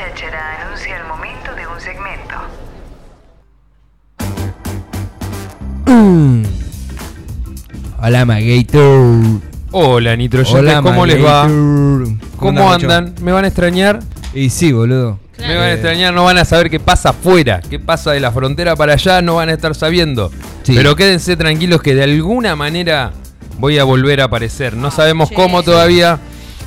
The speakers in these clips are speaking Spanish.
cháchara anuncia el momento de un segmento. Mm. Hola, Magator. Hola, Nitroyentes, Hola, ¿cómo les va? ¿Cómo andan? ¿Me van a extrañar? Y sí, boludo. Me van a extrañar, no van a saber qué pasa afuera, qué pasa de la frontera para allá, no van a estar sabiendo. Sí. Pero quédense tranquilos que de alguna manera voy a volver a aparecer. No sabemos che. cómo todavía,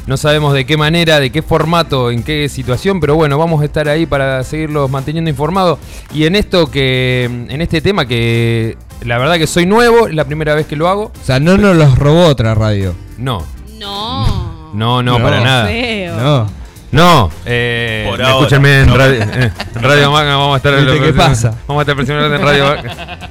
no sabemos de qué manera, de qué formato, en qué situación, pero bueno, vamos a estar ahí para seguirlos manteniendo informados. Y en esto que, en este tema que la verdad que soy nuevo, es la primera vez que lo hago. O sea, no nos los robó otra radio. No, No. no, no, No. para nada. Feo. No. No, eh, Por ahora. escúchenme en radio, eh, en radio Maga, vamos a estar ¿Viste qué pasa? Vamos a estar presionando en radio Maga.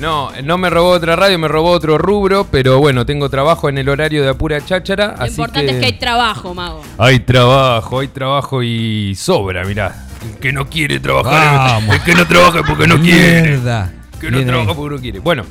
No, no me robó otra radio, me robó otro rubro, pero bueno, tengo trabajo en el horario de Apura Cháchara, Lo así importante que es que hay trabajo, mago. hay trabajo, hay trabajo y sobra, mirá. El que no quiere trabajar, Vamos. el que no trabaja porque no quiere. Mierda. Que no trabaja porque no quiere. Bueno,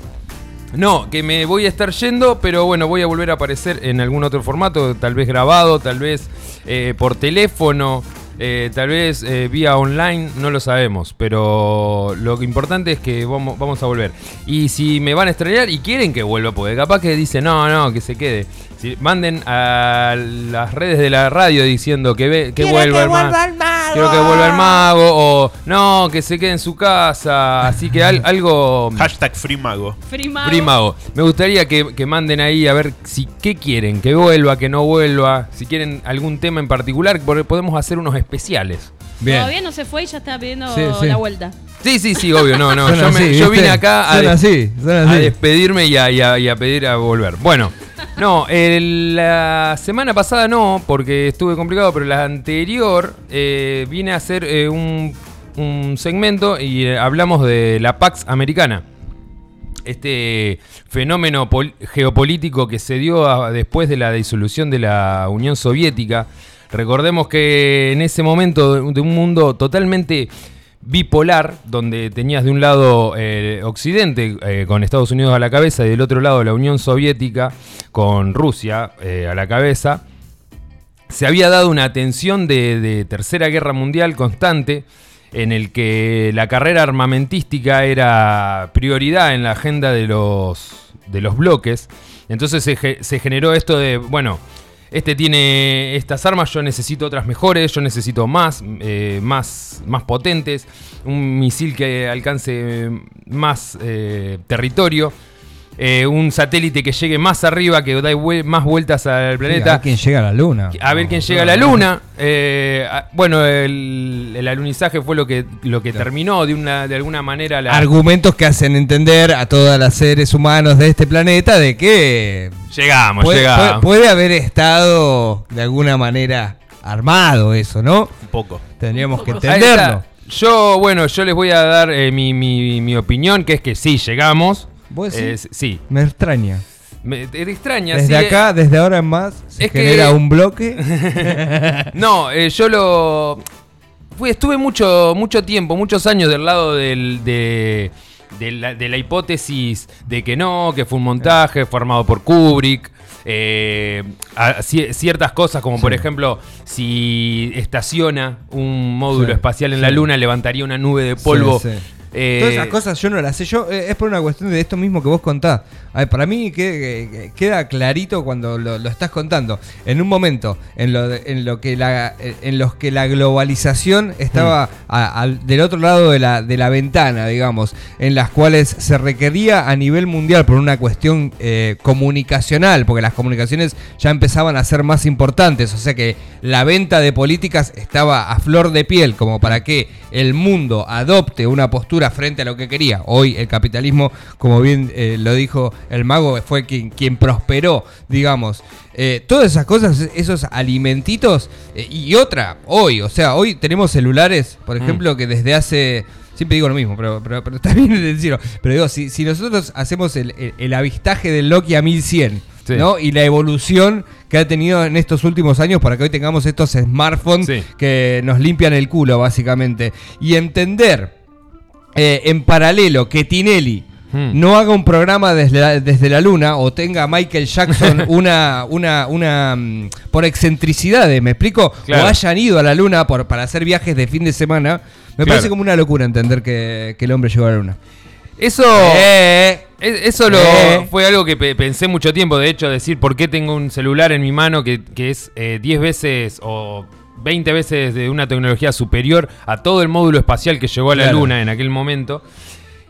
no, que me voy a estar yendo, pero bueno, voy a volver a aparecer en algún otro formato, tal vez grabado, tal vez eh, por teléfono, eh, tal vez eh, vía online, no lo sabemos, pero lo importante es que vamos, vamos a volver. Y si me van a extrañar y quieren que vuelva, porque capaz que dicen, no, no, que se quede. Si, manden a las redes de la radio diciendo que, ve, que vuelva el mago. Quiero que vuelva el mago, o no, que se quede en su casa. Así que al- algo. Hashtag Free Mago. Free mago. Free Mago. Me gustaría que, que manden ahí a ver si qué quieren, que vuelva, que no vuelva, si quieren algún tema en particular, porque podemos hacer unos especiales. Bien. Todavía no se fue y ya está pidiendo Sí, sí. la vuelta. Sí, sí, sí, obvio, no, no. Yo, vine acá a, así, despedirme y a, y a- y a pedir a volver. Bueno, no, el- la semana pasada no, porque estuve complicado, pero la anterior eh, vine a hacer eh, un, un segmento y eh, hablamos de la Pax Americana. Este fenómeno pol- geopolítico que se dio después de la disolución de la Unión Soviética. Recordemos que en ese momento de un mundo totalmente bipolar, donde tenías de un lado eh, Occidente eh, con Estados Unidos a la cabeza y del otro lado la Unión Soviética con Rusia eh, a la cabeza, se había dado una tensión de, tercera guerra mundial constante en el que la carrera armamentística era prioridad en la agenda de los, de los bloques. Entonces se generó esto de, bueno, este tiene estas armas, yo necesito otras mejores, yo necesito más, eh, más, más potentes, un misil que alcance más eh, territorio. Eh, un satélite que llegue más arriba, que da más vueltas al Sí, planeta. a ver quién llega a la luna. A ver quién llega a la luna. Eh, a- bueno, el, el alunizaje fue lo que, lo que terminó de, una, de alguna manera la. Argumentos que hacen entender a todos los seres humanos de este planeta de que llegamos, puede, llegamos. puede- puede haber estado de alguna manera armado eso, ¿no? Un poco. Tendríamos que entenderlo. Yo, bueno, yo les voy a dar eh, mi, mi- mi opinión, que es que sí, llegamos. ¿Vos Eh, decís? sí. Me extraña. Me, te extraña. Desde sí, eh. acá, desde ahora en más, se Es que- genera un bloque. No, eh, yo lo. Fui, estuve mucho, mucho tiempo, muchos años del lado del, de, de la, de la hipótesis de que no, que fue un montaje formado por Kubrick. eh, a- ciertas cosas, como por ejemplo, si estaciona un módulo Sí, espacial en la. Luna, levantaría una nube de polvo. Eh, Todas esas cosas yo no las sé. Yo, eh, es por una cuestión de esto mismo que vos contás. A ver, para mí que- que- queda clarito cuando lo, lo estás contando. En un momento en lo, de- en lo que la en los que la globalización estaba del otro lado de la, de la ventana, digamos, en las cuales se requería a nivel mundial por una cuestión eh, comunicacional, porque las comunicaciones ya empezaban a ser más importantes, o sea que la venta de políticas estaba a flor de piel, como para que el mundo adopte una postura frente a lo que quería. Hoy el capitalismo, como bien eh, lo dijo el mago, fue quien prosperó, digamos. Eh, todas esas cosas, esos alimentitos, eh, y otra, hoy, o sea, hoy tenemos celulares, por ejemplo, que desde hace... Siempre digo lo mismo, pero, pero, pero bien decirlo. Pero digo, si, si nosotros hacemos el, el- el avistaje del Nokia 1100, Sí. ¿no? Y la evolución que ha tenido en estos últimos años para que hoy tengamos estos smartphones Sí. que nos limpian el culo, básicamente. Y entender eh, en paralelo que Tinelli Hmm. no haga un programa desde la, desde la luna o tenga a Michael Jackson una, una, una mm, por excentricidades, ¿me explico? Claro. O hayan ido a la luna por, para hacer viajes de fin de semana. Me Claro. parece como una locura entender que, que el hombre llegó a la luna. Eso. Eh, Es- Eso lo, Eh. fue algo que pe- pensé mucho tiempo, de hecho, decir por qué tengo un celular en mi mano que, que es eh, 10 veces o 20 veces de una tecnología superior a todo el módulo espacial que llegó a la Claro. Luna en aquel momento.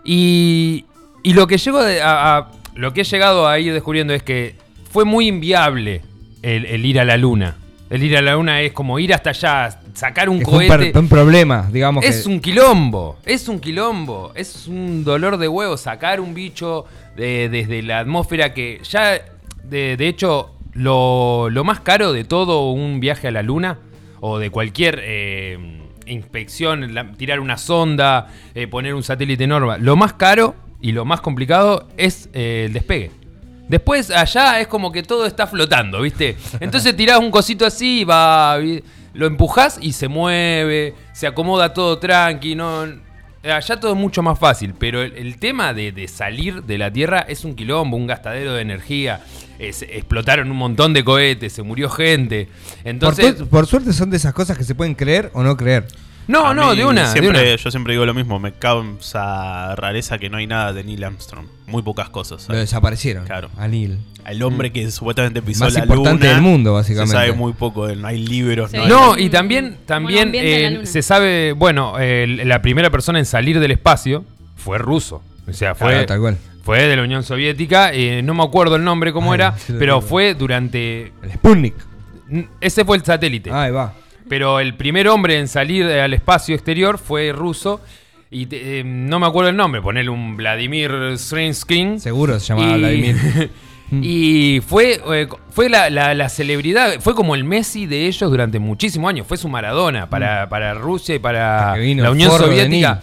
Y, y lo que llegó de- a, a- lo que he llegado a ir descubriendo es que fue muy inviable el, el ir a la Luna. El ir a la Luna es como ir hasta allá, sacar un un, cohete. per- un problema, digamos. Es que, un quilombo, es un quilombo, es un dolor de huevo sacar un bicho de- desde la atmósfera que ya, de, de hecho, lo, lo más caro de todo un viaje a la luna o de cualquier eh, inspección, la- tirar una sonda, eh, poner un satélite enorme, lo más caro y lo más complicado es eh, el despegue. Después allá es como que todo está flotando, ¿viste? Entonces tirás un cosito así y va. Lo empujás y se mueve, se acomoda todo tranqui, no. Allá todo es mucho más fácil, pero el, el tema de, de salir de la Tierra es un quilombo, un gastadero de energía. Es- explotaron un montón de cohetes, se murió gente. por, Entonces. tu- por suerte son de esas cosas que se pueden creer o no creer. No, A no, de una, de siempre, una. Yo siempre digo lo mismo, me causa rareza que no hay nada de Neil Armstrong. Muy pocas cosas. Lo desaparecieron. Claro. A Neil. El hombre que supuestamente pisó Más la importante luna. del mundo, básicamente. Se sabe muy poco de él, no hay libros. Sí. No, hay- No, y también, también eh, se sabe, bueno, la primera persona en salir del espacio fue ruso. O sea, fue, Claro, tal cual. fue de la Unión Soviética, eh, no me acuerdo el nombre cómo Ay, era, pero fue durante... El Sputnik. Ese fue el satélite. Ahí va. Pero el primer hombre en salir eh, al espacio exterior fue ruso. Y te- eh, no me acuerdo el nombre, ponerle un Vladimir Srinskin. Seguro se llamaba Y- Vladimir. Y fue, eh, fue la, la- la celebridad, fue como el Messi de ellos durante muchísimos años. Fue su Maradona para, para Rusia y para la Unión Soviética.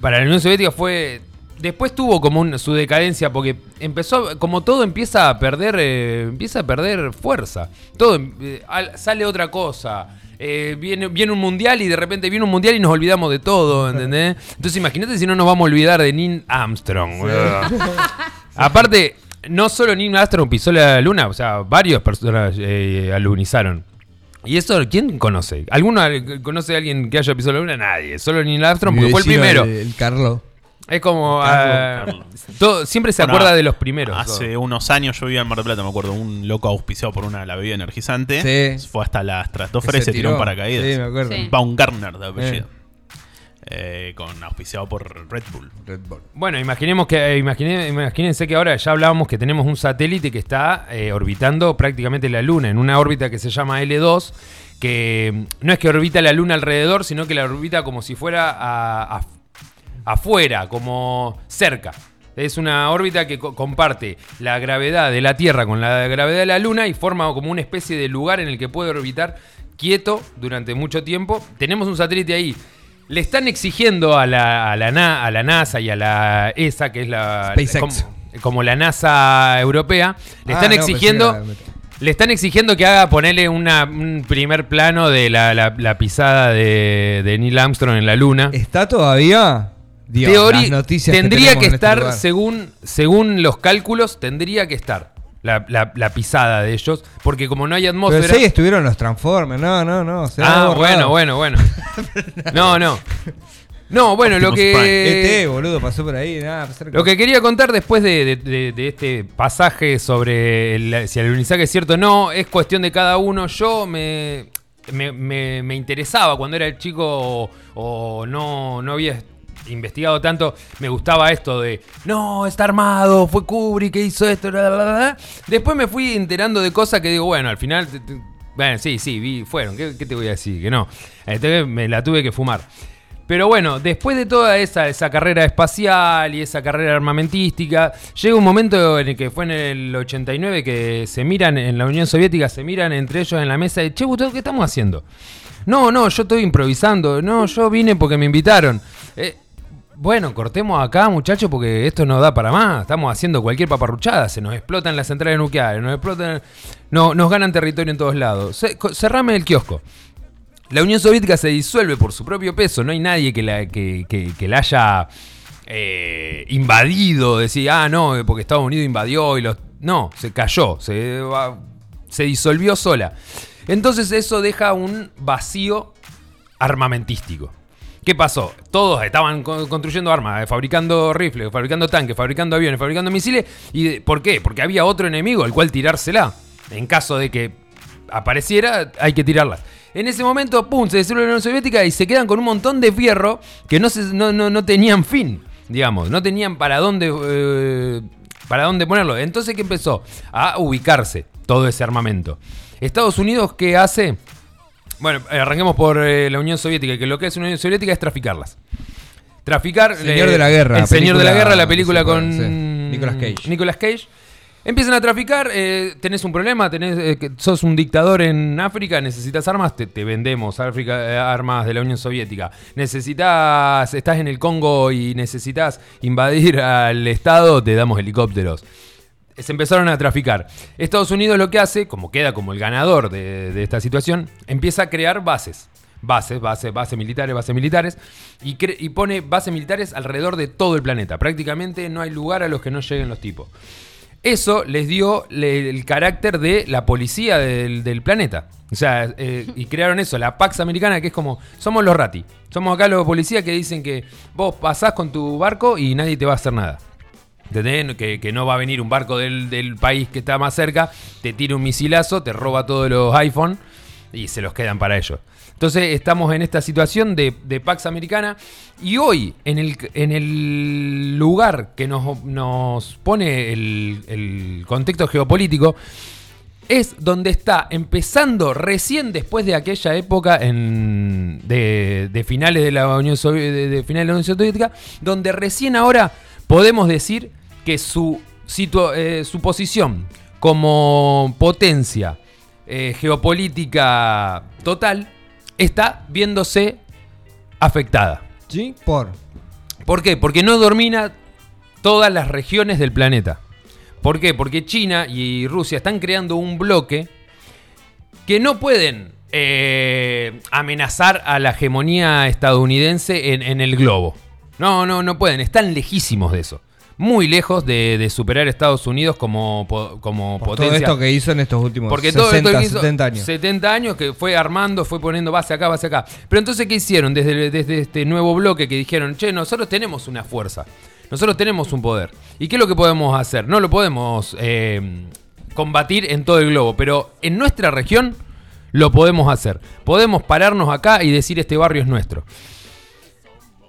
Para la Unión Soviética fue. Después tuvo como un- su decadencia porque empezó, como todo empieza a perder, eh, empieza a perder fuerza. Todo eh, al- sale otra cosa. Eh, viene, viene un mundial y de repente viene un mundial y nos olvidamos de todo, ¿entendés? Entonces imagínate si no nos vamos a olvidar de Neil Armstrong. Aparte, no solo Neil Armstrong pisó la luna, o sea, varias personas eh, alunizaron. ¿Y eso quién conoce? ¿Alguno eh, conoce a alguien que haya pisado la luna? Nadie. Solo Neil Armstrong porque fue el primero. El, el Carlo. Es como. Carlos. todo- siempre se Bueno, acuerda de los primeros. Hace todo. unos años yo vivía en Mar del Plata, me acuerdo, un loco auspiciado por una la bebida energizante. Sí. Fue hasta la estratosfera y se tiró tiró. paracaídas. Sí, me acuerdo. Sí. Baumgartner de apellido. Eh, con auspiciado por Red Bull. Red Bull. Bueno, imaginemos que, eh, imagine- imagínense que ahora ya hablábamos que tenemos un satélite que está eh, orbitando prácticamente la Luna, en una órbita que se llama L2, que mm, no es que orbita la Luna alrededor, sino que la orbita como si fuera a- a- afuera, como cerca. Es una órbita que co- comparte la gravedad de la Tierra con la gravedad de la Luna y forma como una especie de lugar en el que puede orbitar quieto durante mucho tiempo. Tenemos un satélite ahí. Le están exigiendo a la, a la, Na- a la NASA y a la ESA, que es la... SpaceX. Como, como la NASA europea, le Ah, están no, exigiendo... Le están exigiendo que haga ponerle una- un primer plano de la, la- la pisada de, de Neil Armstrong en la Luna. ¿Está todavía? Dios, Teori- las noticias tendría que, este estar, según, según los cálculos, tendría que estar la, la- la pisada de ellos, porque como no hay Pero atmósfera... sí estuvieron los Transformers, no, no, no. se ah, bueno, bueno, bueno. No, no. No, bueno, lo que... ET, boludo, pasó por ahí, nada. Lo que quería contar después de, de- de- de este pasaje sobre el- si el alunizaje es cierto o no, es cuestión de cada uno. Yo me, me, me- me interesaba cuando era chico o, o no, no había investigado tanto, me gustaba esto de, no, está armado, fue Kubrick que hizo esto, bla, bla, bla, bla". Después me fui enterando de cosas que digo, bueno, al final, bueno, sí, sí, vi, fueron, ¿qué, te voy a decir? Que no, me la tuve que fumar. Pero bueno, después de toda esa, esa carrera espacial y esa carrera armamentística, llega un momento en el que fue en el 89 que se miran en la Unión Soviética, se miran entre ellos en la mesa y, che, ¿qué estamos haciendo? No, no, yo estoy improvisando, no, yo vine porque me invitaron. Eh, bueno, cortemos acá, muchachos, porque esto no da para más. Estamos haciendo cualquier paparruchada. Se nos explotan las centrales nucleares, nos explotan. No, nos ganan territorio en todos lados. Cerrame el kiosco. La Unión Soviética se disuelve por su propio peso. No hay nadie que la, que, la haya eh, invadido, decir, ah, no, porque Estados Unidos invadió y los... No, se cayó, se, se disolvió sola. Entonces eso deja un vacío armamentístico. ¿Qué pasó? Todos estaban co- construyendo armas, eh, fabricando rifles, fabricando tanques, fabricando aviones, fabricando misiles. ¿Y por qué? Porque había otro enemigo al cual tirársela. En caso de que apareciera, hay que tirarlas. En ese momento, pum, se disuelve la Unión Soviética y se quedan con un montón de fierro que no, se- no tenían fin, digamos. No tenían para dónde, eh, para dónde ponerlo. Entonces, ¿qué empezó? A ubicarse todo ese armamento. Estados Unidos, ¿qué hace? Bueno, eh, arranquemos por eh, la Unión Soviética, que lo que es una Unión Soviética es traficarlas. Traficar. Señor eh, de la Guerra, El Señor de la Guerra, la película con. sí. Nicolas Cage. Nicolas Cage. Empiezan a traficar, eh, tenés un problema, tenés, que sos un dictador en África, necesitas armas, te, te vendemos África, armas de la Unión Soviética. Necesitas, estás en el Congo y necesitas invadir al Estado, te damos helicópteros se empezaron a traficar. Estados Unidos lo que hace, como queda como el ganador de, esta situación, empieza a crear bases. Bases, bases, bases militares, bases militares. Y, pone bases militares alrededor de todo el planeta. Prácticamente no hay lugar a los que no lleguen los tipos. Eso les dio el carácter de la policía del, del planeta. O sea, eh, y crearon eso, la Pax Americana, que es como, somos los rati. Somos acá los policías que dicen que vos pasás con tu barco y nadie te va a hacer nada. ¿Entendés? Que, que no va a venir un barco del, del país que está más cerca, te tira un misilazo, te roba todos los iPhone y se los quedan para ellos. Entonces estamos en esta situación de, de Pax Americana y hoy en el, en el lugar que nos, nos pone el, el contexto geopolítico es donde está empezando recién después de aquella época en- de, de finales de la Unión Sovi- de, de finales de la Unión Soviética, donde recién ahora podemos decir que su, eh, su posición como potencia eh, geopolítica total está viéndose afectada. ¿Sí? Por. ¿Por qué? Porque no domina todas las regiones del planeta. ¿Por qué? Porque China y Rusia están creando un bloque que no pueden eh, amenazar a la hegemonía estadounidense en, en el globo. No, no, no pueden. Están lejísimos de eso. Muy lejos de, de superar a Estados Unidos como, como por todo potencia. esto que hizo en estos últimos Porque 60, todo esto que hizo 70 años. 70 años que fue armando, fue poniendo base acá, base acá. Pero entonces, ¿qué hicieron desde, desde este nuevo bloque que dijeron, che, nosotros tenemos una fuerza, nosotros tenemos un poder? ¿Y qué es lo que podemos hacer? No lo podemos eh, combatir en todo el globo, pero en nuestra región lo podemos hacer. Podemos pararnos acá y decir, este barrio es nuestro.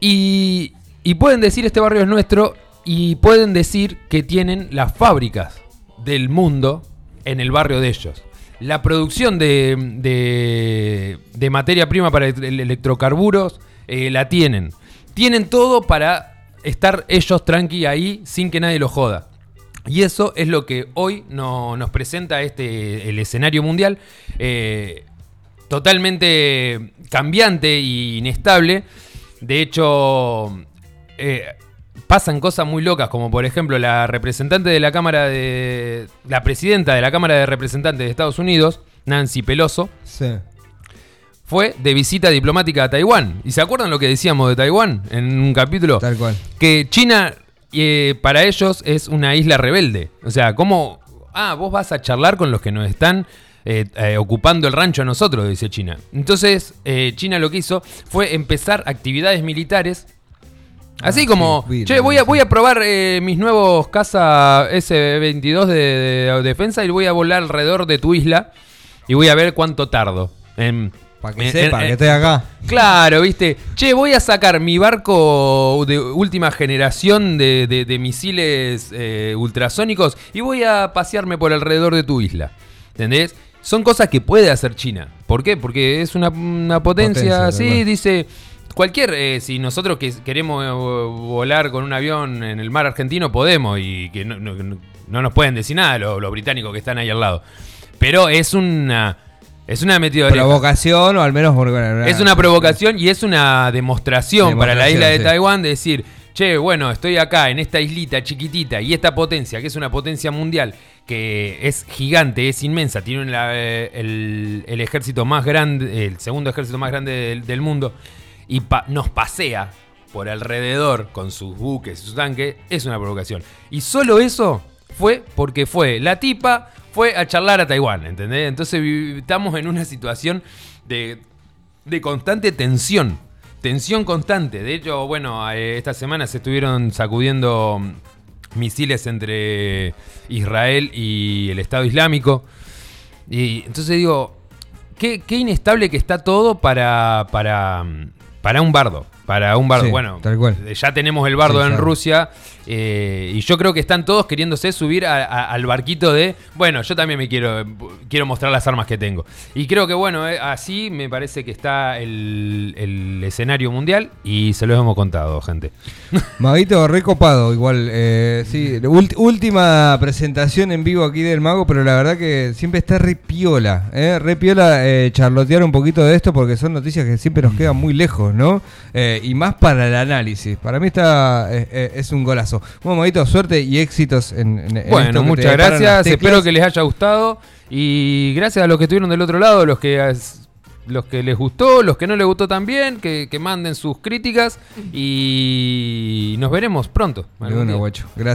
Y, y pueden decir este barrio es nuestro y pueden decir que tienen las fábricas del mundo en el barrio de ellos. La producción de, de- materia prima para el- electrocarburos eh, la tienen. Tienen todo para estar ellos tranqui ahí sin que nadie los joda. Y eso es lo que hoy no- nos presenta este, el escenario mundial. eh, totalmente cambiante e inestable. De hecho, eh, pasan cosas muy locas, como por ejemplo la representante de la Cámara de. la presidenta de la Cámara de Representantes de Estados Unidos, Nancy Peloso, Sí. fue de visita diplomática a Taiwán. ¿Y se acuerdan lo que decíamos de Taiwán en un capítulo? Tal cual. que China eh, para ellos es una isla rebelde. O sea, ¿cómo? Ah, vos vas a charlar con los que nos están eh, eh, ocupando el rancho a nosotros, dice China. Entonces, eh, China lo que hizo fue empezar actividades militares. Así Ah, como, sí, che, voy a, voy a probar eh, mis nuevos caza S-22 de, de defensa y voy a volar alrededor de tu isla y voy a ver cuánto tardo. en- Para que en- sepa en- que estoy acá. Claro, viste. Che, voy a sacar mi barco de última generación de, de- misiles eh, ultrasónicos y voy a pasearme por alrededor de tu isla. ¿Entendés? Son cosas que puede hacer China. ¿Por qué? Porque es una, una potencia, Potencia, tal sí, cual. dice. Cualquier, eh, si nosotros que queremos eh, volar con un avión en el mar argentino, podemos y que no, no- no- no nos pueden decir nada los, los británicos que están ahí al lado. Pero es una, es una metida de. Provocación o al menos. Es una provocación y es una demostración, para la isla de sí. Taiwán de decir, che, bueno, estoy acá en esta islita chiquitita y esta potencia, que es una potencia mundial, que es gigante, es inmensa, tiene la- eh, el, el ejército más grande, el segundo ejército más grande del, del mundo, y nos pasea por alrededor con sus buques y sus tanques es una provocación. Y solo eso fue porque fue la tipa fue a charlar a Taiwán, ¿entendés? Entonces estamos en una situación de, de constante tensión. Tensión constante. De hecho, bueno, eh, esta semana se estuvieron sacudiendo mm, misiles entre Israel y el Estado Islámico. Y entonces digo, qué, qué inestable que está todo para, para, mm, para un bardo. Para un bardo. Sí, bueno, tal cual. eh, ya tenemos el bardo Sí, en. Rusia. eh, y yo creo que están todos queriéndose subir a- a- al barquito de, bueno, yo también me quiero, quiero mostrar las armas que tengo. Y creo que, bueno, eh, así me parece que está el, el escenario mundial y se lo hemos contado, gente. Maguito, recopado, igual. eh, sí, ult- última presentación en vivo aquí del Mago, pero la verdad que siempre está re piola. Eh, re piola eh, charlotear un poquito de esto porque son noticias que siempre nos quedan muy lejos, ¿no? Y más para el análisis. Para mí está eh, eh, es un golazo. Bueno, Maguito, suerte y éxitos en, en- esto Bueno, muchas gracias. Espero que les haya gustado. Y gracias a los que estuvieron del otro lado, los que, los que les gustó, los que no les gustó también, que, que manden sus críticas. Y nos veremos pronto. Día. guacho. Gracias.